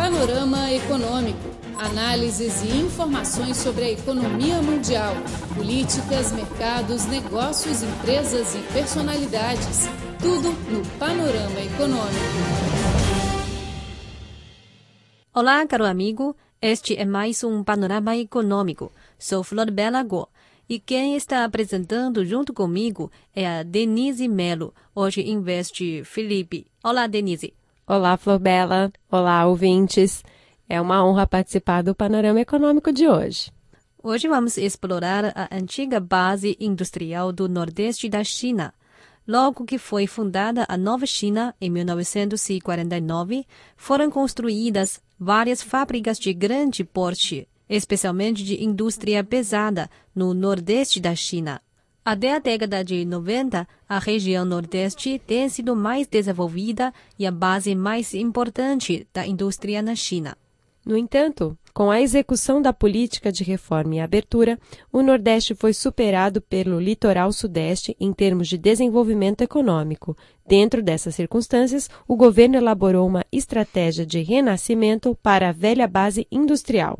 Panorama Econômico. Análises e informações sobre a economia mundial, políticas, mercados, negócios, empresas e personalidades. Tudo no Panorama Econômico. Olá, caro amigo. Este é mais um Panorama Econômico. Sou Flor Bela Go. E quem está apresentando junto comigo é a Denise Melo, hoje de Felipe. Olá, Denise. Olá, Flor Bela. Olá, ouvintes. É uma honra participar do Panorama Econômico de hoje. Hoje vamos explorar a antiga base industrial do Nordeste da China. Logo que foi fundada a Nova China, em 1949, foram construídas várias fábricas de grande porte, especialmente de indústria pesada, no Nordeste da China. Até a década de 90, a região Nordeste tem sido mais desenvolvida e a base mais importante da indústria na China. No entanto, com a execução da política de reforma e abertura, o Nordeste foi superado pelo litoral Sudeste em termos de desenvolvimento econômico. Dentro dessas circunstâncias, o governo elaborou uma estratégia de renascimento para a velha base industrial.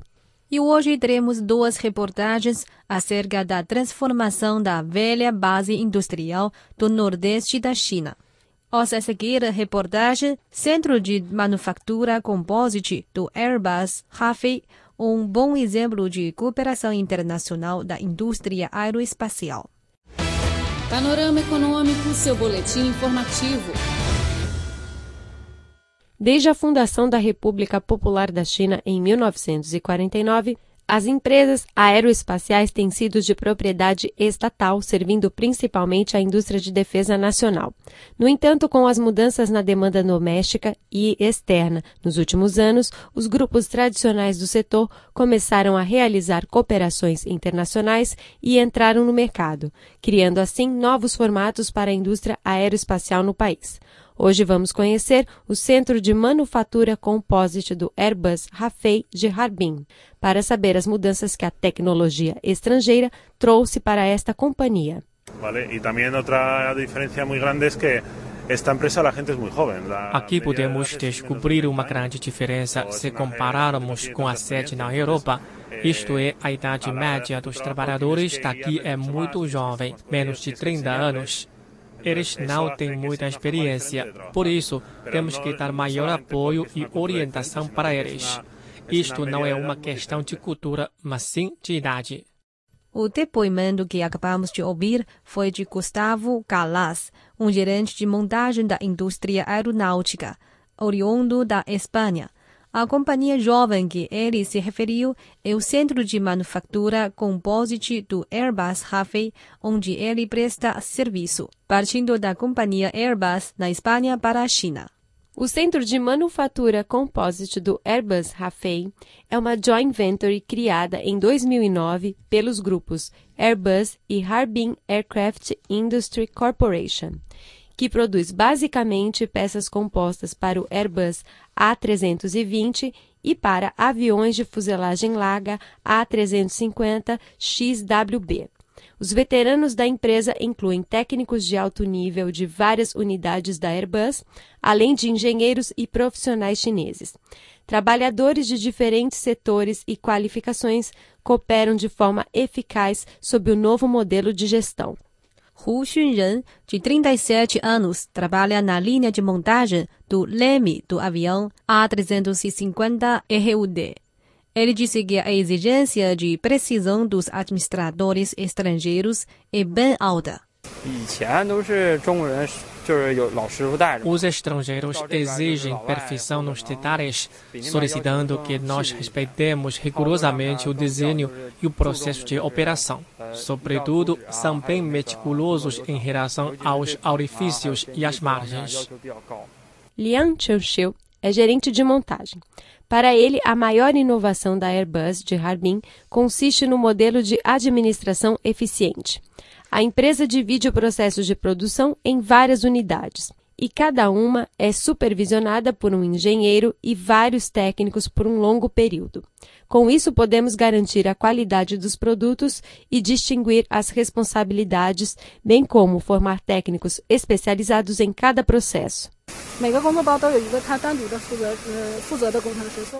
E hoje teremos duas reportagens acerca da transformação da velha base industrial do Nordeste da China. Ouça a seguir a reportagem Centro de Manufatura Composite do Airbus Rafei, um bom exemplo de cooperação internacional da indústria aeroespacial. Panorama Econômico, seu boletim informativo. Desde a fundação da República Popular da China em 1949, as empresas aeroespaciais têm sido de propriedade estatal, servindo principalmente à indústria de defesa nacional. No entanto, com as mudanças na demanda doméstica e externa nos últimos anos, os grupos tradicionais do setor começaram a realizar cooperações internacionais e entraram no mercado, criando assim novos formatos para a indústria aeroespacial no país. Hoje vamos conhecer o Centro de Manufatura Composite do Airbus Rafei de Harbin, para saber as mudanças que a tecnologia estrangeira trouxe para esta companhia. Vale, e também outra diferença muito grande é que esta empresa a gente é muito jovem. Aqui podemos descobrir uma grande diferença se compararmos com a sede na Europa. Isto é, a idade média dos trabalhadores daqui é muito jovem, menos de 30 anos. Eles não têm muita experiência, por isso temos que dar maior apoio e orientação para eles. Isto não é uma questão de cultura, mas sim de idade. O depoimento que acabamos de ouvir foi de Gustavo Galas, um gerente de montagem da indústria aeronáutica, oriundo da Espanha. A companhia jovem que ele se referiu é o Centro de Manufatura Composite do Airbus Rafei, onde ele presta serviço, partindo da companhia Airbus na Espanha para a China. O Centro de Manufatura Composite do Airbus Rafei é uma joint venture criada em 2009 pelos grupos Airbus e Harbin Aircraft Industry Corporation que produz basicamente peças compostas para o Airbus A320 e para aviões de fuselagem larga A350 XWB. Os veteranos da empresa incluem técnicos de alto nível de várias unidades da Airbus, além de engenheiros e profissionais chineses. Trabalhadores de diferentes setores e qualificações cooperam de forma eficaz sob o novo modelo de gestão. Hu Xunren, de 37 anos, trabalha na linha de montagem do leme do avião A350 RUD. Ele disse que a exigência de precisão dos administradores estrangeiros é bem alta. Os estrangeiros exigem perfeição nos detalhes, solicitando que nós respeitemos rigorosamente o desenho e o processo de operação. Sobretudo, são bem meticulosos em relação aos orifícios e às margens. Liang Chengxiu é gerente de montagem. Para ele, a maior inovação da Airbus de Harbin consiste no modelo de administração eficiente. A empresa divide o processo de produção em várias unidades e cada uma é supervisionada por um engenheiro e vários técnicos por um longo período. Com isso, podemos garantir a qualidade dos produtos e distinguir as responsabilidades, bem como formar técnicos especializados em cada processo.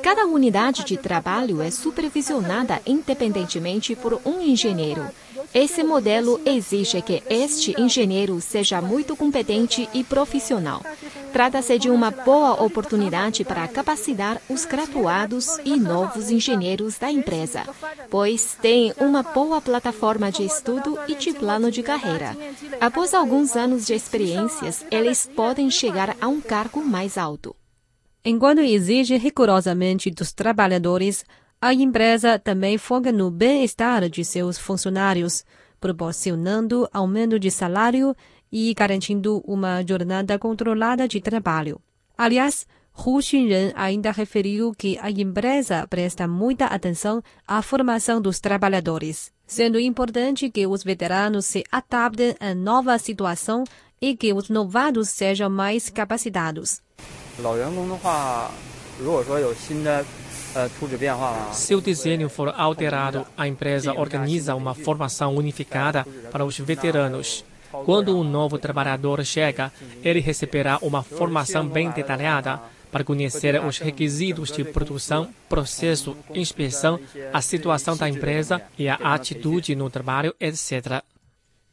Cada unidade de trabalho é supervisionada independentemente por um engenheiro. Esse modelo exige que este engenheiro seja muito competente e profissional. Trata-se de uma boa oportunidade para capacitar os graduados e novos engenheiros da empresa, pois tem uma boa plataforma de estudo e de plano de carreira. Após alguns anos de experiências, eles podem chegar a um cargo mais alto. Enquanto exige rigorosamente dos trabalhadores, a empresa também foca no bem-estar de seus funcionários, proporcionando aumento de salário e garantindo uma jornada controlada de trabalho. Aliás, Hu Xunren ainda referiu que a empresa presta muita atenção à formação dos trabalhadores, sendo importante que os veteranos se adaptem à nova situação e que os novados sejam mais capacitados. Se o desenho for alterado, a empresa organiza uma formação unificada para os veteranos. Quando um novo trabalhador chega, ele receberá uma formação bem detalhada para conhecer os requisitos de produção, processo, inspeção, a situação da empresa e a atitude no trabalho, etc.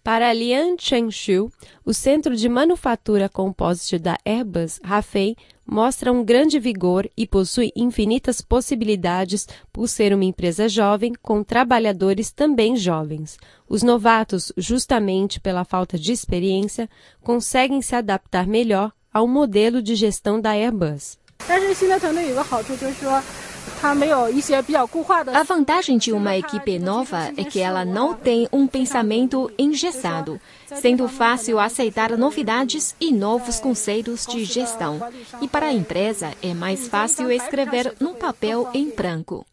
Para Lian Chengshu, o centro de manufatura composite da Airbus Rafei mostra um grande vigor e possui infinitas possibilidades por ser uma empresa jovem com trabalhadores também jovens. Os novatos, justamente pela falta de experiência, conseguem se adaptar melhor ao modelo de gestão da Airbus. A vantagem de uma equipe nova é que ela não tem um pensamento engessado, sendo fácil aceitar novidades e novos conceitos de gestão. E para a empresa é mais fácil escrever num papel em branco.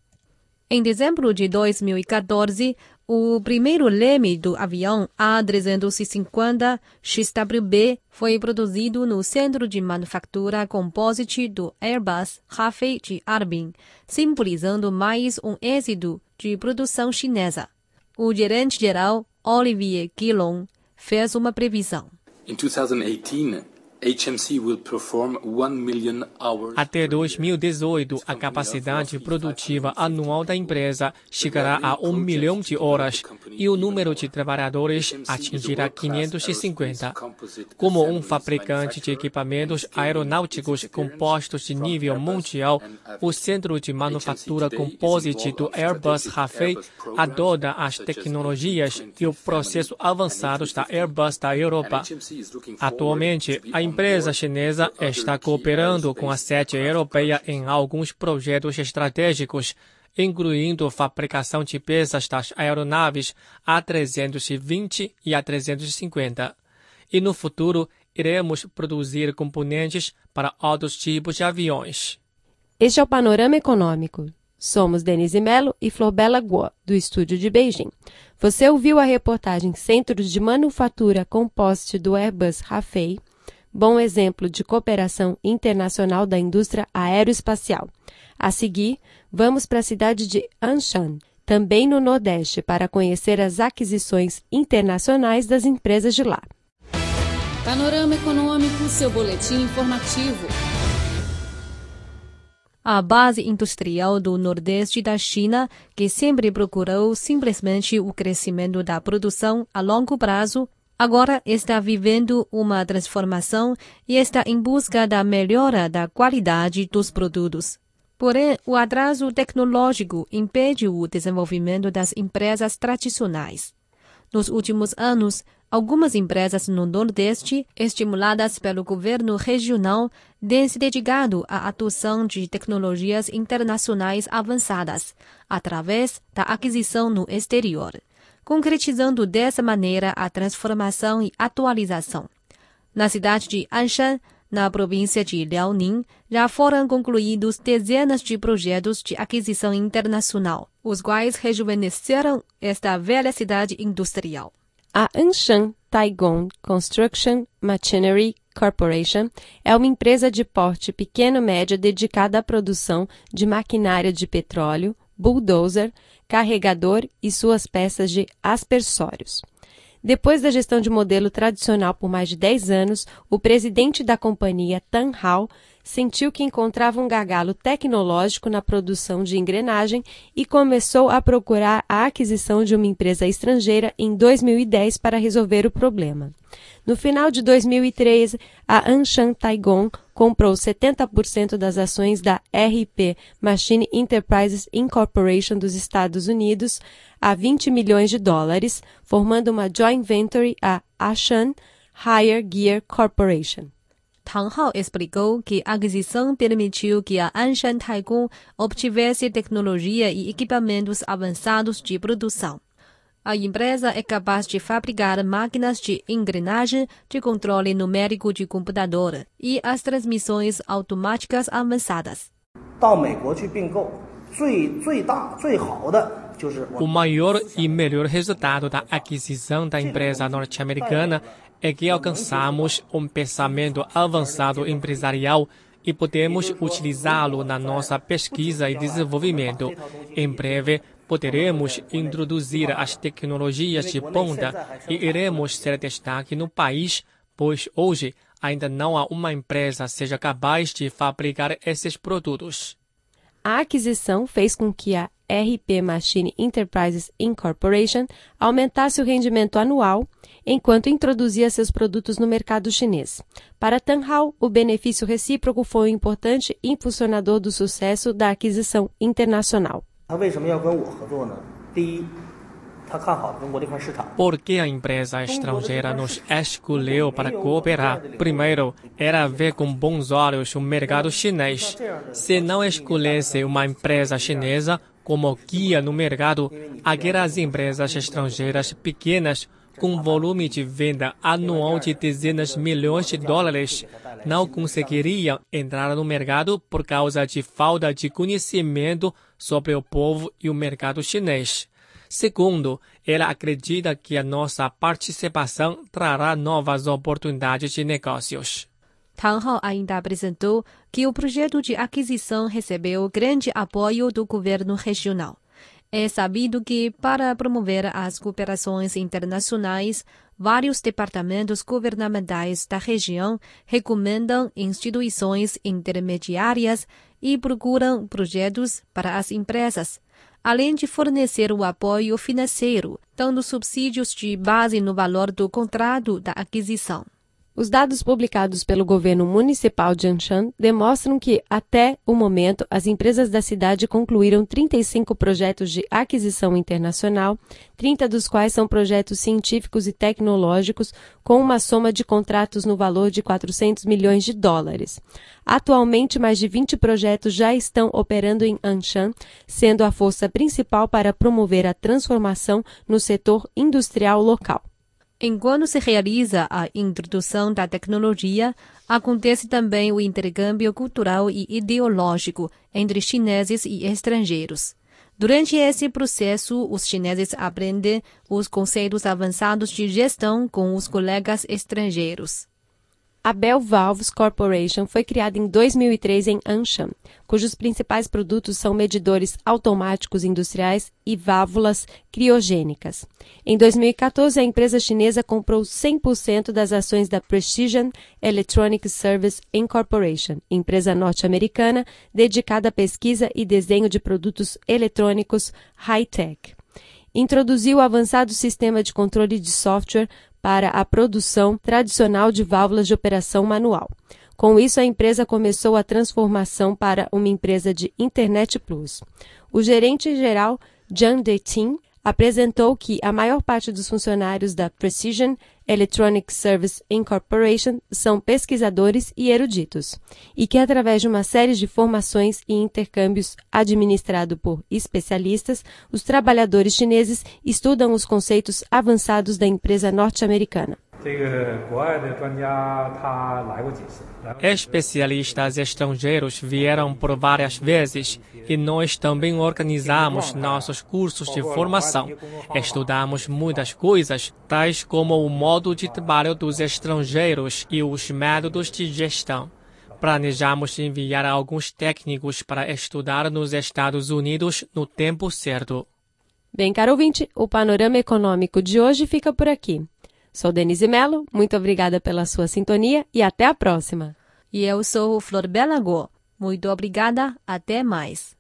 Em dezembro de 2014, o primeiro leme do avião A350 XWB foi produzido no Centro de Manufatura Composite do Airbus Rafale de Harbin, simbolizando mais um êxito de produção chinesa. O gerente-geral Olivier Guillon fez uma previsão. In 2018, até 2018, a capacidade produtiva anual da empresa chegará a 1 milhão de horas e o número de trabalhadores atingirá 550. Como um fabricante de equipamentos aeronáuticos compostos de nível mundial, o Centro de Manufatura Composite do Airbus Rafale adota as tecnologias e o processo avançados da Airbus da Europa. Atualmente, a empresa chinesa está cooperando com a sede europeia em alguns projetos estratégicos, incluindo fabricação de peças das aeronaves A320 e A350. E no futuro, iremos produzir componentes para outros tipos de aviões. Este é o Panorama Econômico. Somos Denise Mello e Florbela Guo, do estúdio de Beijing. Você ouviu a reportagem Centros de Manufatura Compost do Airbus Rafale bom exemplo de cooperação internacional da indústria aeroespacial. A seguir, vamos para a cidade de Anshan, também no Nordeste, para conhecer as aquisições internacionais das empresas de lá. Panorama Econômico, seu boletim informativo. A base industrial do Nordeste da China, que sempre procurou simplesmente o crescimento da produção a longo prazo, agora está vivendo uma transformação e está em busca da melhora da qualidade dos produtos. Porém, o atraso tecnológico impede o desenvolvimento das empresas tradicionais. Nos últimos anos, algumas empresas no Nordeste, estimuladas pelo governo regional, têm se dedicado à adoção de tecnologias internacionais avançadas, através da aquisição no exterior concretizando dessa maneira a transformação e atualização. Na cidade de Anshan, na província de Liaoning, já foram concluídos dezenas de projetos de aquisição internacional, os quais rejuvenesceram esta velha cidade industrial. A Anshan Taigong Construction Machinery Corporation é uma empresa de porte pequeno-média dedicada à produção de maquinária de petróleo, bulldozer, carregador e suas peças de aspersórios. Depois da gestão de modelo tradicional por mais de 10 anos, o presidente da companhia, Tan Hao, sentiu que encontrava um gargalo tecnológico na produção de engrenagem e começou a procurar a aquisição de uma empresa estrangeira em 2010 para resolver o problema. No final de 2013, a Anshan Taigon comprou 70% das ações da RP Machine Enterprises Incorporation dos Estados Unidos a 20 milhões de dólares, formando uma joint venture, a Ashan Higher Gear Corporation. Tang Hao explicou que a aquisição permitiu que a Anshan Taikun obtivesse tecnologia e equipamentos avançados de produção. A empresa é capaz de fabricar máquinas de engrenagem de controle numérico de computador e as transmissões automáticas avançadas. O maior e melhor resultado da aquisição da empresa norte-americana é que alcançamos um pensamento avançado empresarial e podemos utilizá-lo na nossa pesquisa e desenvolvimento. Em breve, poderemos introduzir as tecnologias de ponta e iremos ser destaque no país, pois hoje ainda não há uma empresa seja capaz de fabricar esses produtos. A aquisição fez com que a RP Machine Enterprises Incorporation aumentasse o rendimento anual enquanto introduzia seus produtos no mercado chinês. Para Tanhao, o benefício recíproco foi um importante impulsionador do sucesso da aquisição internacional. Por que a empresa estrangeira nos escolheu para cooperar? Primeiro, era ver com bons olhos o mercado chinês. Se não escolhesse uma empresa chinesa como guia no mercado, aquelas empresas estrangeiras pequenas com volume de venda anual de dezenas de milhões de dólares, não conseguiriam entrar no mercado por causa de falta de conhecimento sobre o povo e o mercado chinês. Segundo, ela acredita que a nossa participação trará novas oportunidades de negócios. Tang Hao ainda apresentou que o projeto de aquisição recebeu grande apoio do governo regional. É sabido que, para promover as cooperações internacionais, vários departamentos governamentais da região recomendam instituições intermediárias e procuram projetos para as empresas, além de fornecer o apoio financeiro, dando subsídios de base no valor do contrato da aquisição. Os dados publicados pelo governo municipal de Anshan demonstram que, até o momento, as empresas da cidade concluíram 35 projetos de aquisição internacional, 30 dos quais são projetos científicos e tecnológicos, com uma soma de contratos no valor de 400 milhões de dólares. Atualmente, mais de 20 projetos já estão operando em Anshan, sendo a força principal para promover a transformação no setor industrial local. Enquanto se realiza a introdução da tecnologia, acontece também o intercâmbio cultural e ideológico entre chineses e estrangeiros. Durante esse processo, os chineses aprendem os conceitos avançados de gestão com os colegas estrangeiros. A Bell Valves Corporation foi criada em 2003 em Anshan, cujos principais produtos são medidores automáticos industriais e válvulas criogênicas. Em 2014, a empresa chinesa comprou 100% das ações da Precision Electronic Service Incorporation, empresa norte-americana dedicada à pesquisa e desenho de produtos eletrônicos high-tech introduziu o avançado sistema de controle de software para a produção tradicional de válvulas de operação manual. Com isso, a empresa começou a transformação para uma empresa de Internet Plus. O gerente-geral, John Detin, apresentou que a maior parte dos funcionários da Precision Electronic Service Incorporation são pesquisadores e eruditos, e que através de uma série de formações e intercâmbios administrado por especialistas, os trabalhadores chineses estudam os conceitos avançados da empresa norte-americana. Especialistas estrangeiros vieram por várias vezes e nós também organizamos nossos cursos de formação. Estudamos muitas coisas, tais como o modo de trabalho dos estrangeiros e os métodos de gestão. Planejamos enviar alguns técnicos para estudar nos Estados Unidos no tempo certo. Bem, caro ouvinte, o panorama econômico de hoje fica por aqui. Sou Denise Mello, muito obrigada pela sua sintonia e até a próxima. E eu sou Flor Belago. Muito obrigada, até mais.